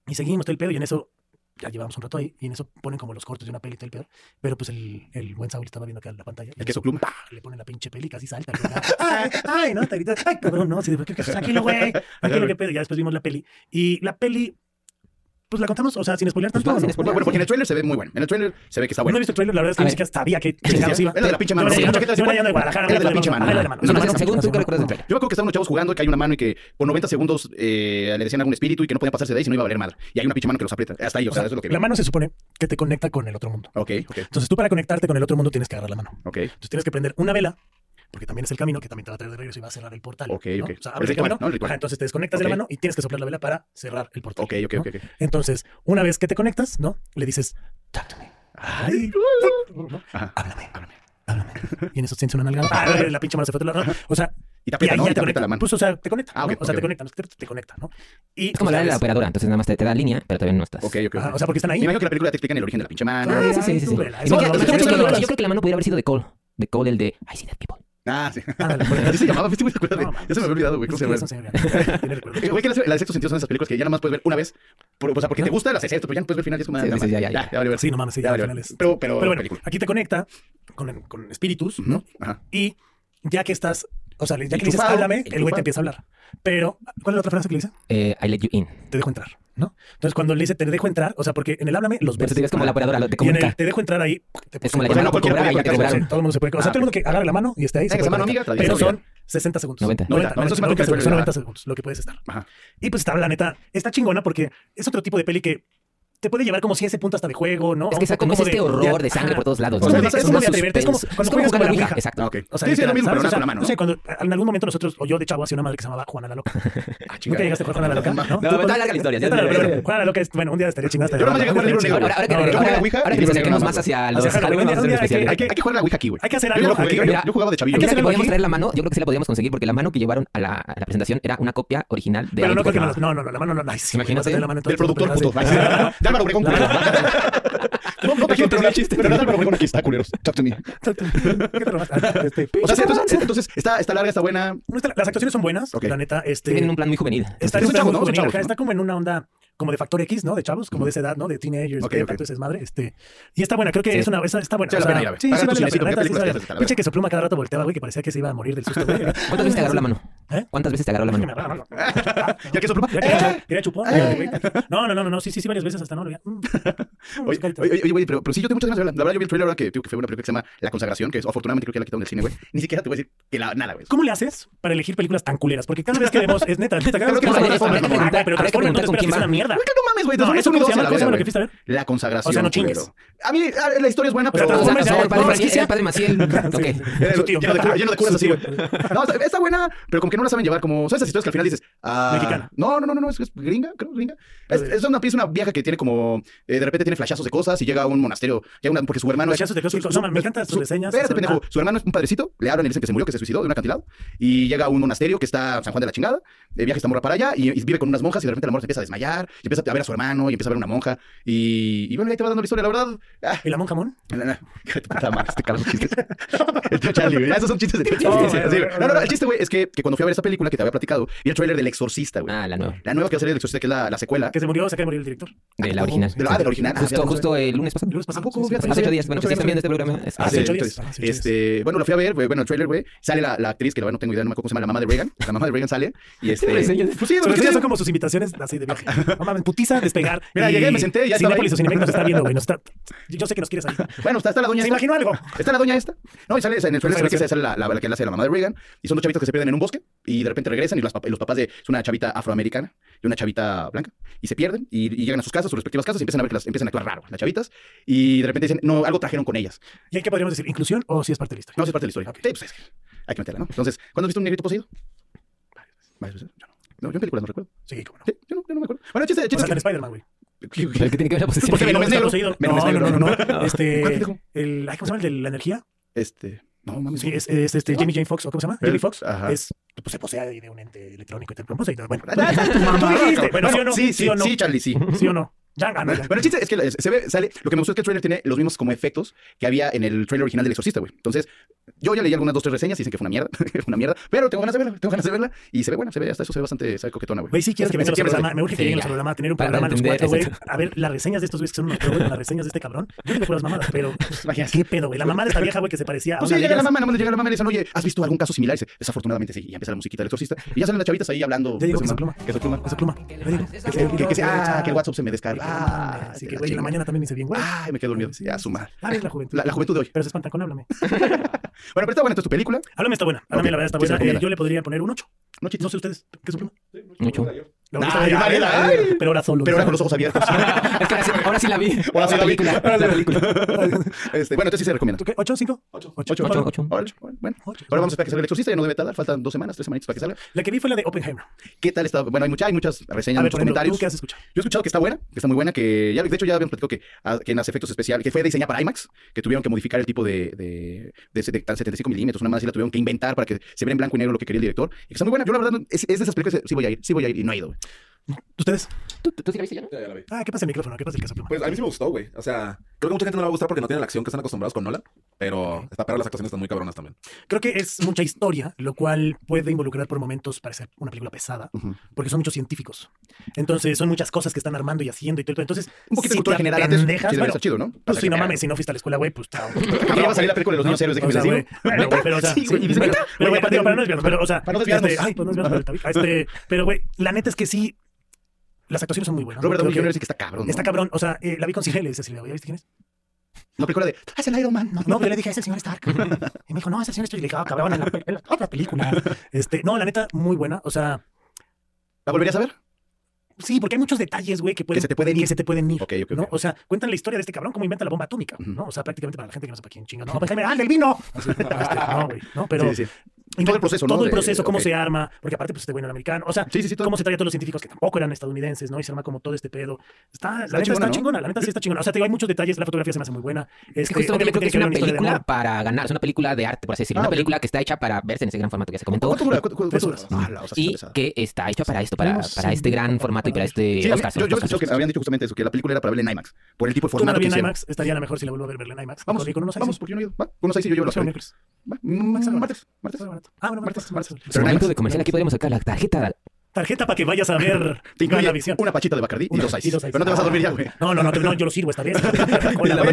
Y seguimos todo el pedo y en eso ya llevamos un rato ahí, y en eso ponen como los cortos de una peli y todo el pedo, pero pues el, el buen Saúl estaba viendo acá en la pantalla. El queso pluma. Le ponen la pinche peli casi salta. ay, ay, no, te gritas, ay, cabrón, no, si, tranquilo, güey, tranquilo, qué pedo. Ya después vimos la peli, y la peli pues la contamos, o sea, sin spoiler pues tanto. Pues sin spoiler. Bueno, porque en el trailer se ve muy bueno. En el trailer se ve que está bueno. No he visto el trailer, la verdad es que ni siquiera sabía que chingados iba. Es la de la pinche mano. Era de la pinche mano. Según tú, ¿qué recuerdas del trailer? Yo me acuerdo que estaban unos chavos jugando y que hay una mano y que por 90 segundos eh, le decían algún espíritu y que no podían pasarse de ahí si no iba a valer madre. Y hay una pinche mano que los aprieta. Hasta ahí, o sea, eso es lo que. La mano se supone que te conecta con el otro mundo. Ok, ok. Entonces tú para conectarte con el otro mundo tienes que agarrar la mano. Ok. Entonces tienes que prender una vela porque también es el camino que también te va a traer de regreso y va a cerrar el portal. Ok, ¿no? ok. O sea, abres el, el, camino, ritual, ¿no? el Ajá, entonces te desconectas okay. de la mano y tienes que soplar la vela para cerrar el portal. Ok, ok, ¿no? okay, ok. Entonces, una vez que te conectas, ¿no? Le dices, talk to me. Ay, Ajá. háblame, háblame, háblame. y en eso sientes una nalgada. Ah, la pinche mano se fue a la O sea, y te aprieta, y te, te conecta, la mano. Pues, o sea, te conecta. Ah, okay, ¿no? O sea, okay. te conecta, te, te conecta, ¿no? Y, es como pues, la de la operadora, entonces nada más te, te da línea, pero todavía no estás. Ok, ok. Ajá, o sea, porque están ahí. Me imagino que la película te explica el origen de la pinche mano. Ah, sí, sí, sí. sí. Yo creo que la mano pudiera haber sido de Cole. De Cole, el de I see that people. Ah, sí. Ándale. <laughs> Así se llamaba, ¿viste, güey? ¿Te acuerdas de- No. Ya se me había olvidado, güey. ¿Cómo se llama? <laughs> Güey, que las, las sexto sentido son esas películas que ya nada más puedes ver una vez. Por, o sea, porque te gusta, las haces esto, pero ya no puedes ver el final. y Es como, Sí, ah, sí, sí, ya, ya, ya, ya, vale ver. Sí, no mames, sí, Ya ya, vale al ver. final es- Pero, pero, Pero bueno, película. aquí te conecta con, con espíritus, ¿no? Ajá. Y ya que estás, o sea, ya que dices, háblame, el güey te empieza a hablar. Pero, ¿cuál es la otra frase que le dice? Eh, I let you in. Te dejo entrar. ¿no? Entonces, cuando le dice, te dejo entrar, o sea, porque en el háblame los ves. Entonces, como la operadora, te comunica. Y en el, te dejo entrar ahí. Te es como la llamada, no, cobrar, ya todo mundo se puede. O sea, ah. todo mundo que agarre la mano y esté ahí. Pero son 60 segundos. 90. segundos, son 90 segundos lo que puedes estar. Y pues está, la neta, está chingona porque es otro tipo de peli que te puede llevar como si ese punto hasta de juego, ¿no? Es que exacto, como es este horror de sangre por todos lados. Es como cuando con la ouija. Exacto. Sí, sí, pero con la mano. No sé, cuando en algún momento nosotros, o yo de chavo, hacía una madre que se llamaba Juana la Loca. <laughs> Ah, ¿Nunca llegaste a jugar Juana la Loca? No, no la historia. Juana la Loca es, bueno, un día estaría chingada. Yo a jugar el libro negro. Ahora que más hacia los Hay que jugar la ouija aquí. Hay que hacer algo. Yo jugaba de la mano, yo creo que sí la podíamos conseguir porque la mano que llevaron a la presentación era una copia original de Pero no, no, no, la mano no la Imagínate. Productor. Culero. <laughs> No, no te quiero terminar chiste. Pero nada, pero huevón, aquí está, culeros. To me. Ah, este, o sea, pues, entonces, entonces, está, está larga, está buena. Las actuaciones son buenas, la neta. Este, Tienen un plan muy juvenil. Está como en una onda como de factor X, ¿no? De chavos, como de esa edad, ¿no? De teenagers, okay, que okay. tanto es madre. Este, y está buena, creo que sí. es una, es, está buena. Sí, o sea, sí, sí, vale la pena. Pinche vale vale. que su pluma cada rato volteaba, güey, que parecía que se iba a morir del susto, güey. ¿Cuántas veces te agarró la mano? ¿Eh? ¿Cuántas veces te agarró la mano? ya que su pluma. Quería chupón. No, no, no, no, sí, sí, sí, varias veces hasta no. lo Oye, oye, güey, pero, sí, yo tengo muchas ganas de verla. La verdad, yo vi el trailer ahora que, que fue una película que se llama La Consagración, que afortunadamente creo que la quitaron del cine, güey. Ni siquiera te voy a decir que la, nada, güey. ¿Cómo le haces para elegir películas tan culeras? Porque cada vez que vemos, es neta, neta, cada vez que vemos, es mierda. No mames, güey. No, ¿Eso se llama? La consagración. O sea, no chingues. A mí la historia es buena, pero... padre Maciel. Lleno de curas así, güey. No, está buena, pero como que no la saben llevar. Como, ¿sabes esas historias que al final dices? Mexicana. No, no, no, no, es gringa, creo, gringa. Es una pieza, una vieja que tiene como... De repente tiene flashazos de cosas y llega a un monasterio. Porque su hermano... Flashazos de cosas. No, me encantan sus reseñas. Espérate, pendejo. Su hermano es un padrecito. Le hablan y dicen que se murió, que se suicidó de un acantilado. Y llega a un monasterio que está San Juan de la chingada. Viaja esta morra para allá y vive con unas monjas y de repente la morra se empieza a desmayar y empieza a ver a su hermano y empieza a ver a una monja. Y, y bueno, ahí te va dando la historia, la verdad. Ah. ¿Y la monja Mon? No, no, este <laughs> el güey. Ah, esos son chistes de. Sí, sí, no, no, no, el chiste, güey, es que, que, cuando fui a ver esa película que te había platicado, vi el trailer del Exorcista, güey. Ah, la nueva. La nueva que va a salir del Exorcista, que es la, la secuela. Que se murió, se acaba de morir el director. De la original. De la, ah, de la original. Justo, ah, justo el lunes pasado. Lunes pasado. Ah, hace ocho días. Bueno, si están viendo este programa. Ah, hace ocho este, días. Este, bueno, la fui a ver, bueno, el trailer, güey. Sale la, la actriz, que la no tengo idea, no me acuerdo cómo se llama, la mamá de Reagan. La mamá de Reagan sale. Y este. <laughs> Pues sí, son como sus invitaciones así de viaje. <laughs> no mames, putiza este, despegar. Mira, llegué, me senté, ya Cinépolis o Cinemex nos está viendo, güey. Está... <laughs> Yo sé que nos quieres ahí. Bueno, está, está la doña ¿Se esta. imaginó algo? Está la doña esta. No, y sale en el suelo, que sale la, la, la que la hace la mamá de Reagan. Y son dos chavitos que se pierden en un bosque y de repente regresan y, las, y los papás de... Es una chavita afroamericana y una chavita blanca. Y se pierden y, y, llegan a sus casas, sus respectivas casas y empiezan a ver que las empiezan a actuar raro las chavitas. Y de repente dicen, no, algo trajeron con ellas. ¿Y hay que podríamos decir? ¿Inclusión o si es parte de la historia? No, si es parte de la historia. Okay. Sí, pues es, hay que meterla, ¿no? Entonces, ¿cuándo has visto un negrito poseído? Varias veces. No, yo en películas no recuerdo. Sí, cómo no. Sí, yo, no yo no me acuerdo. Bueno, chiste, chiste. O sea, que... Spider-Man, güey. ¿Qué, qué, qué tiene que ver la posición? Porque Venom es negro. Venom es negro. No, no, no. no. Este, el, ¿Cómo se llama el de la energía? Este. No, mames. Sí, es, es este, Jimmy Jane Fox, ¿o cómo se llama? Jimmy Fox. Ajá. Es, pues, se posea de, un ente electrónico y te. Bueno, tú dijiste. Bueno, sí o no. Sí, sí, sí, Charlie, sí. ¿Sí o no? Ya ah, ganó. Bueno, el chiste es que se ve, sale. Lo que me gustó es que el trailer tiene los mismos como efectos que había en el trailer original del Exorcista, güey. Entonces, yo ya leí algunas dos, tres reseñas y dicen que fue una mierda, <laughs> una mierda, pero tengo ganas de verla, tengo ganas de verla y se ve buena, se ve, hasta eso se ve bastante se ve coquetona, güey. Güey, sí, quiero que vengan los programas, me urge que lleguen los programas, tener un programa los cuatro, güey, a ver las reseñas de estos güeyes que son unos pero, las reseñas de este cabrón. Yo digo puras mamadas, pero <laughs> qué pedo, güey. La mamá de esta vieja, güey, que se parecía a pues llega la mamá, nada más llega la mamá y le dicen, "Oye, ¿has visto algún caso similar?" Y dice, "Desafortunadamente sí." Y empieza la musiquita del Exorcista y ya salen las chavitas ahí hablando, pues, que se pluma, que se pluma, que se pluma. Que se pluma, que se pluma. Ah, que el WhatsApp se me descarga ah. Así que, güey, en la mañana también me hice bien, güey. Ay, me quedé dormido. Sí, a su madre. Es la juventud. La, juventud de hoy. Pero se espantan con Háblame. <laughs> <laughs> bueno, pero está buena, entonces tu película. Háblame está buena. Háblame, okay. la verdad está eh, buena. Yo le podría poner un 8. No, no sé ustedes. ¿Qué es un pluma? Sí, mucho. ¿eh? Pero ahora solo. Pero ahora con los ojos abiertos. <laughs> es que ahora sí, ahora sí la vi. <laughs> Ahora sí la, vi. La película. <laughs> Este, bueno, entonces sí se recomienda. ¿Ocho, cinco? Ocho. Ocho. Ocho. ocho. ocho. Bueno, ocho. ahora vamos a esperar que salga El Exorcista. Ya no debe tardar. Faltan dos semanas, tres semanas para que salga. La que vi fue la de Oppenheimer. ¿Qué tal está? Bueno, hay, mucha, hay muchas reseñas, ver, muchos ejemplo, comentarios. qué has escuchado? Yo he escuchado que está buena, que está muy buena, que ya, de hecho ya habíamos platicado que, a, que en las efectos especiales, que fue diseñada para IMAX, que tuvieron que modificar el tipo de, de, de, de, de 75 milímetros, una más y la tuvieron que inventar para que se viera en blanco y negro lo que quería el director. Y que está muy buena. Yo la verdad es, es de esas películas, sí voy a ir, sí voy a ir y no he ido. ¿Ustedes? ¿Tú, tú, tú sí la viste, ya, no? Ya, ya la vi. Ah, ¿qué pasa el micrófono? ¿Qué pasa el caso? Pues a mí sí me gustó, güey. O sea, creo que mucha gente no la va a gustar porque no tiene la acción que están acostumbrados con Nolan. Pero está para las actuaciones están muy cabronas también. Creo que es mucha historia, lo cual puede involucrar por momentos parecer una película pesada, uh -huh. porque son muchos científicos. Entonces, son muchas cosas que están armando y haciendo y todo. Entonces, un poquito si de cultura general pendejas, antes, bueno, chido, ¿no? Pues para si no mames, si no fuiste a la escuela, güey, pues <laughs> chao. va a salir la película de los niños héroes de gimnasio. Bueno, pero o sea, sí, güey, para no desviarnos, pero o sea, para no desviarnos. Este, ay, pues no desviarnos este, pero güey, la neta es que sí las actuaciones son muy buenas. Robert Downey Jr. sí que está cabrón. ¿no? Está cabrón. O sea, eh, la vi con Cecilia, le dice Cecilia, ¿ya viste quién es? No, película de, es el Iron Man. No, no, yo le dije, es el señor Stark. <laughs> y me dijo, no, es el señor Stark. Y le dije, ah, cabrón, en la, otra película. Este, no, la neta, muy buena. O sea. ¿La volverías a ver? Sí, porque hay muchos detalles, güey, que, pueden, se te pueden ir. Que se te pueden ir. O sea, cuentan la historia de este cabrón, cómo inventa la bomba atómica, ¿no? O sea, prácticamente para la gente que no sepa quién chinga. No, Oppenheimer, ¡ah, del vino! Así, <laughs> este, no, güey, ¿no? Pero sí, sí. Y todo el proceso, ¿no? Todo el proceso, de, cómo okay. se arma, porque aparte, pues este güey no americano. O sea, sí, sí, sí, cómo se trae a todos los científicos que tampoco eran estadounidenses, ¿no? Y se arma como todo este pedo. Está, la, la neta chingona, está ¿no? chingona, la neta sí está chingona. O sea, te digo, hay muchos detalles, la fotografía se me hace muy buena. Este, que justo, yo creo que, que es una, una película para ganar, es una película de arte, por así decirlo. Ah, una okay. película que está hecha para verse en ese gran formato que ya se comentó. ¿Cuánto dura? ¿Cuánto dura? Ah, y que está hecha para esto, para, para este gran formato y para este Yo pensé que habían dicho justamente eso, que la película era para verla en IMAX, por el tipo de formato que IMAX, estaría la mejor si la vuelvo a ver en IMAX. Vamos, vamos, porque yo no he ido. Va, unos 6 y yo llevo mm, martes. Martes. Ah, bueno, martes, martes. Pero momento de comercial, aquí podríamos sacar la tarjeta Tarjeta para que vayas a ver Te incluye visión. una pachita de Bacardí y, dos ice. Pero no te vas a dormir ya, güey. No, no, no, no, yo lo sirvo esta vez. <laughs> Con la mano.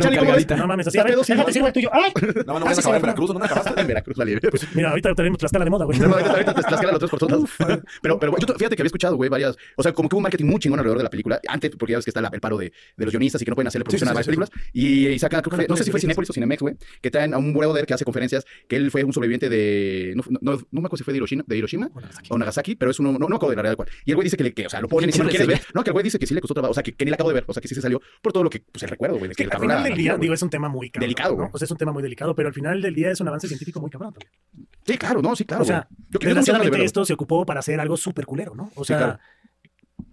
No mames, así, a ver, déjate, sirvo el tuyo. ¡Ay! Ah. No, no Ah, vas sí, a acabar en Veracruz, ¿no? ¿No? <laughs> En Veracruz, vale. Pues, Mira, ahorita tenemos Tlaxcala de moda, güey. <laughs> No, ahorita, ahorita te los tres por todos. lados. Pero, pero yo fíjate que había escuchado, güey, varias. O sea, como que hubo un marketing muy chingón alrededor de la película. Antes, porque ya ves que está la- el paro de, de los guionistas y que no pueden hacerle producción sí, a varias películas. Y, y saca, creo que no sé si fue Cinépolis o Cinemex, güey, que traen a un brother que hace conferencias, que él fue un sobreviviente de. No, no, no me acuerdo si fue de Hiroshima, de Hiroshima o Nagasaki, pero es uno. No, de la realidad cual. Y el güey dice que, le, que o sea, lo pone y no que el güey dice que sí le costó trabajo, o sea, que, que, ni la acabo de ver, o sea, que sí se salió por todo lo que, pues el recuerdo, güey. Que, que al final del día, digo, es un tema muy cabrón, delicado. ¿no? O sea, es un tema muy delicado, pero al final del día es un avance científico muy cabrón también. Sí, claro, no, sí, claro. O sea, yo desgraciadamente de esto se ocupó para hacer algo súper culero, ¿no? O sea,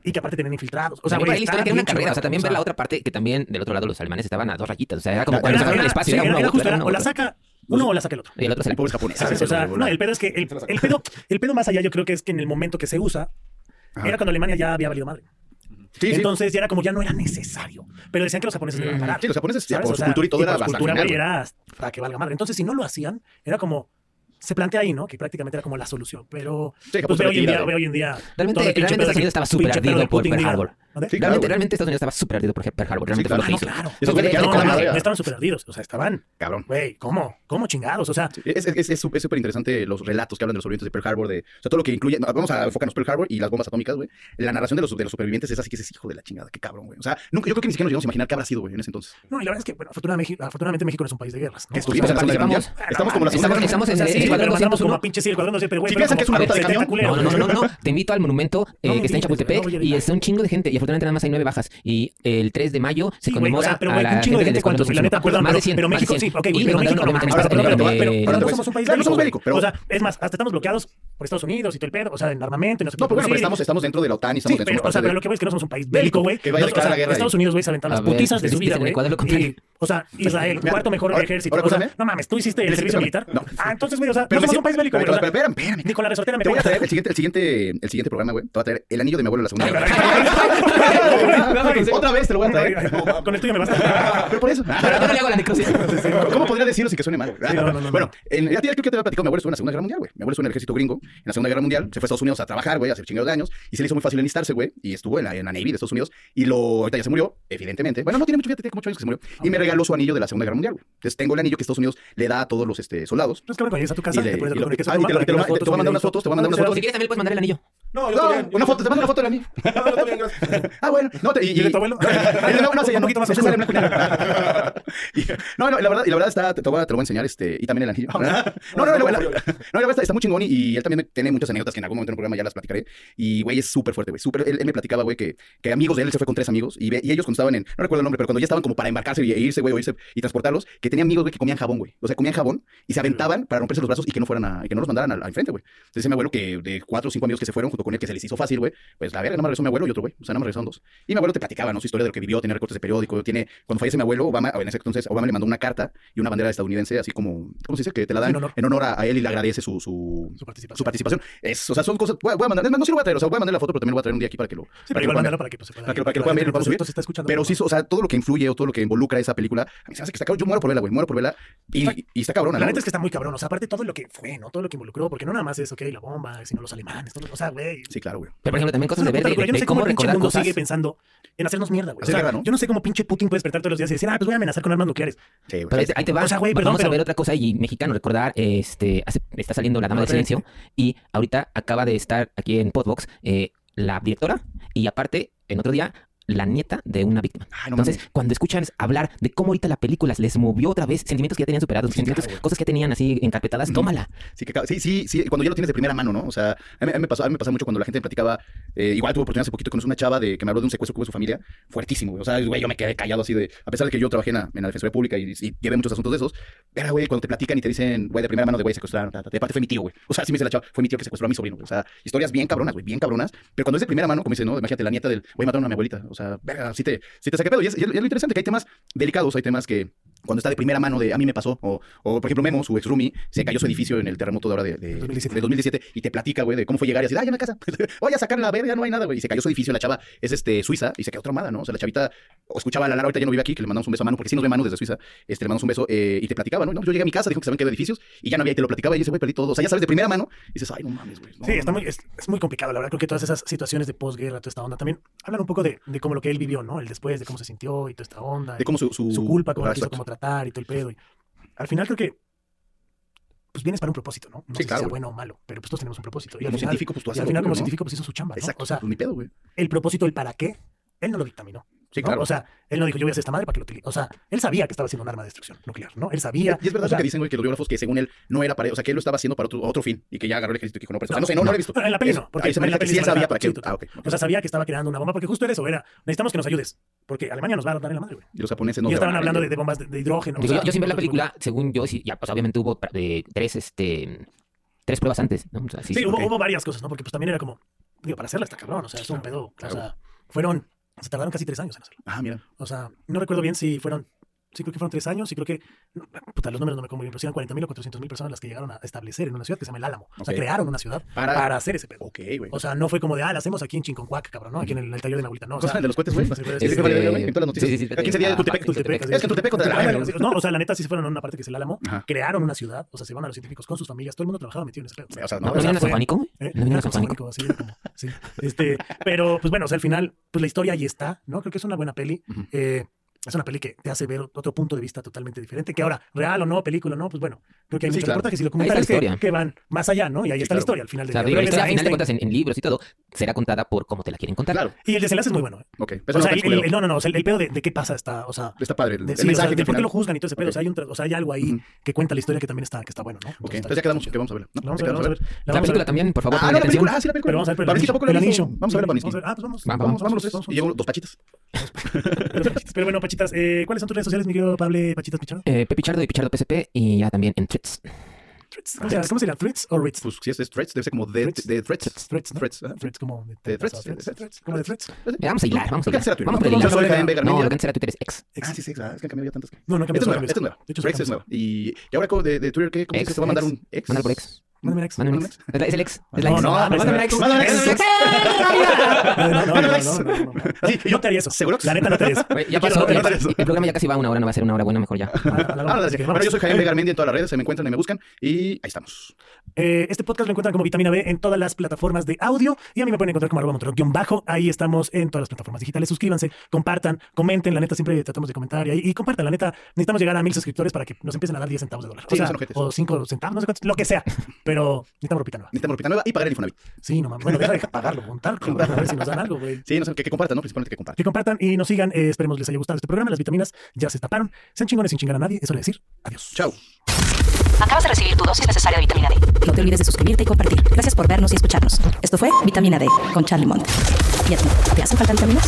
y que aparte tenían infiltrados. O sea, güey, la historia que era una carrera. O sea, también ver la otra parte que también del otro lado los alemanes estaban a dos rayitas. O sea, era como cuando sacaron el espacio. o la saca uno o la saca el otro. Y el otro se la pobre japonés. O sea, no, el pedo es que el, el, pedo, el pedo más allá yo creo que es que en el momento que se usa, Ajá. era cuando Alemania ya había valido madre. Sí, Entonces sí. ya era como ya no era necesario. Pero decían que los japoneses iban mm. a parar. Sí, los japoneses por o sea, su cultura y todo y era bastante. cultura era hasta que valga madre. Entonces si no lo hacían, era como se plantea ahí, ¿no? Que prácticamente era como la solución. Pero, sí, pues, veo, hoy en día. Realmente, realmente Estados Unidos estaba súper ardido por Pearl Harbor. Realmente, realmente Estados Unidos estaba súper ardido por Pearl Harbor. Realmente sí, fue estaban súper ardidos. O sea, estaban. Cabrón. Güey, ¿cómo? ¿Cómo chingados? O sea. Es súper interesante los relatos que hablan de los sobrevivientes de Pearl Harbor. De, o sea, todo lo que incluye. vamos a enfocarnos Pearl Harbor y las bombas atómicas, güey. La narración de los, de los supervivientes es así que ese hijo de la chingada. Qué cabrón, güey. O sea, yo creo que ni siquiera nos íbamos a imaginar qué habrá sido, güey, en ese entonces. No, y la verdad es que, bueno, afortunadamente, afortunadamente México no es un país de guerras. Estuvimos en la Segunda Mundial. Estamos como la Segunda Estamos en el cuadrón como pinche. Si piensan que es una nota de camión. No, no, afortunadamente nada más hay nueve bajas. Y el 3 de mayo se sí, conmemora. pero, güey, un chingo de gente, ¿cuántos? La neta, perdón, pero México, sí, ok, güey, pero México. Pero no somos un país. No somos bélico. O sea, es más, hasta estamos bloqueados por Estados Unidos y todo el pedo, o sea, en armamento, y no sé No, pero pues bueno, pero estamos, estamos dentro de la OTAN y estamos sí, dentro pero, de o sea, pero lo que voy es que no somos un país bélico, güey. Que vaya a la guerra Estados. Unidos, güey, se las ver, putizas de su vida, güey. O sea, Israel, cuarto mejor ejército. o sea, no mames, tú hiciste el servicio militar. No. Ah, entonces, güey, o sea, no somos un país bélico, güey. Pero, o espérame. Ni la resortera me voy a traer el siguiente, el siguiente, el siguiente programa, güey. Te voy a traer el anillo de mi abuelo de la segunda Guerra. Otra vez te lo voy a traer. Con el tuyo me basta. Pero por eso. Pero no le hago la necrosis. <laughs> ¿Cómo podría decirlo sin que suene mal? bueno, en, ya te- creo que te había platicado. Mi abuelo estuvo en la Segunda Guerra Mundial, güey. Mi abuelo estuvo en el ejército gringo en la Segunda Guerra Mundial, se fue a Estados Unidos a trabajar, güey, a hacer chingados de años, y se le hizo muy fácil enlistarse, güey, y estuvo en la, en la Navy de Estados Unidos, y lo, ahorita ya se murió, evidentemente. Bueno, no tiene mucho, fíjate, tiene como 8 años que se murió, y me regaló su anillo de la Segunda Guerra Mundial, güey. Entonces tengo el anillo que Estados Unidos le da a todos los este, soldados. Entonces, cabrón, cuando llegues a tu casa, y le- te pones a y lo- tu ah, y te- te- te- te voy a mandar unas fotos, te voy a mandar unas fotos. Si quieres, también puedes mandar el anillo. No, no, una foto, te mando una foto de la <laughs> mía. No, <laughs> ah, bueno. No, te, y, ¿Y de tu <laughs> abuelo? no, no, sé, un poquito más. No, no, la verdad, y la verdad está, te, te, voy a, te, lo voy a enseñar, este, y también el anillo. Ah, no, no, no, no, la, verdad está, está muy chingón y, él también tiene muchas anécdotas que en algún momento en el programa ya las platicaré. Y, güey, es súper fuerte, güey, súper. Él, me platicaba, güey, que, que amigos de él se fue con tres amigos y, ellos cuando estaban en, no recuerdo el nombre, pero cuando ya estaban como para embarcarse y e irse, güey, o irse y transportarlos, que tenían amigos, güey, que comían jabón, güey. O sea, comían jabón y se aventaban para romperse los brazos y que no fueran que no los mandaran al frente, güey. Entonces, mi abuelo que de cuatro o cinco amigos que se fueron con él que se les hizo fácil, güey, pues la verga, nada más regresó mi abuelo y otro güey, o sea, nada más regresaron dos. Y mi abuelo te platicaba, ¿no? Su historia de lo que vivió, tiene recortes de periódico, tiene, cuando fallece mi abuelo, Obama, en ese entonces, Obama le mandó una carta y una bandera estadounidense, así como, ¿cómo se dice? Que te la dan en honor, a, él y le agradece su, participación. Es, o sea, son cosas, voy a, mandar, no sí lo voy a traer, o sea, voy a mandar la foto, pero también lo voy a traer un día aquí para que lo... Sí, para, para, que, para que, pues, para, para para que, lo puedan ver, lo escuchando pero sí, o sea, todo lo que influye o todo lo que involucra esa película, a mí se que está cabrón, yo muero por verla, güey, muero por verla. Y, y está cabrón. La neta es que está muy cabrón, o sea, aparte todo lo que fue, ¿no? Todo lo que involucró, porque no nada más es, ok, la bomba, sino los alemanes, todo, o sea, Sí, claro, güey. Pero, por ejemplo, también cosas de ver, de. Yo no sé cómo cómo el pinche recordar mundo cosas. sigue pensando en hacernos mierda, güey. O sea, guerra, ¿no? yo no sé cómo pinche Putin puede despertar todos los días y decir, ah, pues voy a amenazar con armas nucleares. Sí, güey. Pero ahí te, ahí te va. O sea, güey, perdón, Vamos a ver otra cosa y mexicano, recordar, este, hace- está saliendo La Dama No, del. Silencio y ahorita acaba de estar aquí en Podbox eh, la directora y aparte, en otro día, la nieta de una víctima. Ay, no Entonces, mames. cuando escuchan hablar de cómo ahorita la película les movió otra vez sentimientos que ya tenían superados, sentimientos, claro, cosas que tenían así encarpetadas, Ujú. tómala. Sí, que, sí, sí, sí, cuando ya lo tienes de primera mano, ¿no? O sea, a mí, a mí me, pasó, a mí me pasa mucho cuando la gente me platicaba, eh, igual tuve oportunidad hace poquito con una chava de que me habló de un secuestro que hubo su familia, fuertísimo, güey. O sea, güey, yo me quedé callado así de, a pesar de que yo trabajé en la, en la Defensoría Pública y, y llevé muchos asuntos de esos, era, güey, cuando te platican y te dicen, güey, de primera mano de güey, secuestraron, ta, ta, ta. de parte fue mi tío, güey. O sea, sí me dice la chava, fue mi tío que secuestró a mi sobrino, güey. O sea, historias bien cabronas, güey, bien cabronas, pero cuando es de primera mano, como dice, ¿no? Imagínate la nieta del, güey, mataron a mi abuelita. O sea, verga, sí te, sí te saca pedo. Y es, y es lo interesante que hay temas delicados, hay temas que cuando está de primera mano de a mí me pasó, o, o por ejemplo Memo, su ex roomie, se cayó su edificio en el terremoto de ahora de, de, 2017. de 2017 y te platica, güey, de cómo fue llegar y así, ah, ya la casa, <laughs> voy a sacar la verga, no hay nada, güey. Y se cayó su edificio, la chava es este, suiza y se quedó traumada, ¿no? O sea, la chavita o escuchaba a la Lara, ahorita ya no vive aquí, que le mandamos un beso a Manu, porque sí nos ve Manu desde Suiza, este, le mandamos un beso eh, y te platicaba, ¿no? No, Yo llegué a mi casa, dijo que se habían caído edificios y ya no había, y te lo platicaba y dice, güey, perdí todo. O sea, ya sabes de primera mano y dices, ay, no mames, güey. no, Sí, no, está muy, es, es muy complicado, la verdad. Creo que todas esas situaciones de posguerra, toda esta onda, también hablan un poco de, de cómo lo que él vivió, ¿no? El después, de cómo se sintió y toda esta onda. De cómo su, su, su culpa, cómo quiso como tratar y todo el pedo. Y al final creo que pues vienes para un propósito, ¿no? No Sí, sé claro, si sea bueno o malo, pero pues todos tenemos un propósito. Y Como al final, científico, pues tú y haces al lo final como ¿no? científico pues hizo su chamba, ¿no? Exacto, O sea, pues ni pedo, güey. el propósito, el para qué, él no lo dictaminó. Sí, ¿no? claro. O sea, él no dijo yo voy a hacer esta madre para que lo utilice. O sea, él sabía que estaba haciendo un arma de destrucción nuclear, ¿no? Él sabía. Y es verdad o sea, lo que dicen, güey, que los biógrafos que según él no era para, o sea, que él lo estaba haciendo para otro, otro fin y que ya agarró el ejército y dijo, no, pero, o sea, no sé, no, no lo he visto. En la peli no, porque ahí se en la que sí él sabía para sí, qué. total. Ah. O sea, sabía que estaba creando una bomba, porque justo era eso, era, necesitamos que nos ayudes, porque Alemania nos va a dar en la madre, güey. Y los japoneses no y estaban hablando de, bombas de, de hidrógeno. o Digo, sea, yo, yo sin ver la película, según yo, sí, ya, pues obviamente hubo tres, este, tres pruebas antes, ¿no? O sea, sí, Sí, sí, hubo, hubo varias cosas, ¿no? Porque pues también era como, digo, para hacerla está cabrón, o sea, es un pedo. O sea, fueron, se tardaron casi tres años en hacerlo. Ah, mira. O sea, no recuerdo bien si fueron, sí creo que fueron tres años, y creo que, puta, los números no me bien, pero si eran 40 mil o 400 mil personas las que llegaron a establecer en una ciudad que se llama El Álamo. O sea, crearon una ciudad Para- para, hacer ese pedo. Ok, güey. O sea, no fue como de, ah, la hacemos aquí en Chinconcuac, cabrón, ¿no? Aquí en el, el taller de mi abuelita, no. O ¿Cómo se sea, de los cohetes, güey? <laughs> sí, es- Sí, sí, vale, vale, en todas las noticias. sí, sí, sí, ¿A 15 días de Tultepec? Tultepec, Es que Tultepec, contra la No, o sea, la neta sí se fueron a una parte que es el Álamo, crearon una ciudad, o sea, se van a los científicos con sus familias, todo el mundo trabajaba metido en ese pedo. O sea, ¿No, no, ¿no o sea, vinieron a San Juanico? ¿Eh? ¿No vinieron a San Juanico? sí. Este, pero, pues bueno, o sea, al final, pues la historia ahí está, ¿no? Creo que es una buena peli. Eh, es una peli que te hace ver otro punto de vista totalmente diferente. Que ahora, real o no, película o no, pues bueno, creo que hay Sí, muchos claro. reportajes y documentales la que, que van más allá, ¿no? Y ahí Sí, está claro. la historia al final O del sea, la Pero historia, a ves a final de cuentas, en, en libros y todo, será contada por cómo te la quieren contar. Claro. Y el desenlace es muy bueno. ¿eh? Ok. Pero O sea, no el, el- no, no, no, o sea, el, el pedo de, de qué pasa está, o sea, Está padre. El, de, el sí, o sea, mensaje de por qué lo juzgan y todo ese pedo. Ok. O sea, hay, un o sea, hay algo ahí Ujú. que cuenta la historia que también está, que está bueno, ¿no? Ok, Entonces, entonces ya quedamos que vamos a verla. ¿no? La vamos a ver, vamos a ver. La La vamos a película ver. también, por favor, Ah, no, la atención. película. Ah, sí, la película. Pero vamos a ver, pero tampoco la anillo. Vamos a ver la Valentín. Vamos a ver. Ah, pues vamos. Va, Vamos, vamos, vamos los tres. Y llevo dos pachitas. <laughs> Pero bueno, Pachitas, eh, ¿cuáles son tus redes sociales, mi querido Pablo Pachitas Pichardo? Eh, Pepichardo y Pichardo PSP y ya también en Twits. ¿Cómo se llama? ¿Cómo se llama? ¿Threads o Ritz? Pues si es de threads, debe ser como de, Threads. de threads. Threads, ¿no? Threads. Threads, como de, De threads, Threads, Threads, como de Threads. Eh, Vamos a hilar, vamos a ¿Qué hilar. Vamos a Vega No, lo que antes era Twitter es X. Ah, sí, sí, ah, es que han cambiado ya tantas. No, no, Esta es nueva, esta es nueva. Threads es nueva. Y, y ahora de, de Twitter, ¿qué? ¿Cómo se va a mandar un ex? Mándalo por X. Mándame ex. Mándame un ex. Es el ex. Es No, la ex. no, Mándame no, ex. mándame ex. No, no, Mándame ex. no, te haría eso. ¿Seguro? La neta no te haría eso. Ya pasó. El programa ya casi va a una hora, no va a ser una hora buena, mejor ya. Ah, bueno, yo soy Jaime Vega Armendia en todas las redes, se me encuentran y me buscan y ahí estamos. Eh, este podcast lo encuentran como Vitamina B en todas las plataformas de audio y a mí me pueden encontrar como arroba bajo. Ahí estamos en todas las plataformas digitales. Suscríbanse, compartan, comenten. La neta siempre tratamos de comentar y, compartan. La neta necesitamos llegar a mil suscriptores para que nos empiecen a dar 10 centavos de dólar. O 5 centavos, no sé cuántos, lo que sea. Pero necesitamos ropita nueva. Necesitamos ropita nueva y pagar el Infonavit. Sí, no mames. Bueno, deja de pagarlo, montar, a ver si nos dan algo, güey. Sí, no sé, que, que compartan, ¿no? Principalmente que compartan. Que compartan y nos sigan. Eh, esperemos les haya gustado este programa. Las vitaminas ya se taparon. Sean chingones sin chingar a nadie. Eso le decir adiós. Chao. Acabas de recibir tu dosis necesaria de vitamina D. No te olvides de suscribirte y compartir. Gracias por vernos y escucharnos. Esto fue Vitamina D con Charlie Mont. ¿Y a ti? ¿Te hacen falta vitaminas?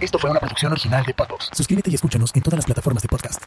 Esto fue una producción original de Podbox. Suscríbete y escúchanos en todas las plataformas de podcast.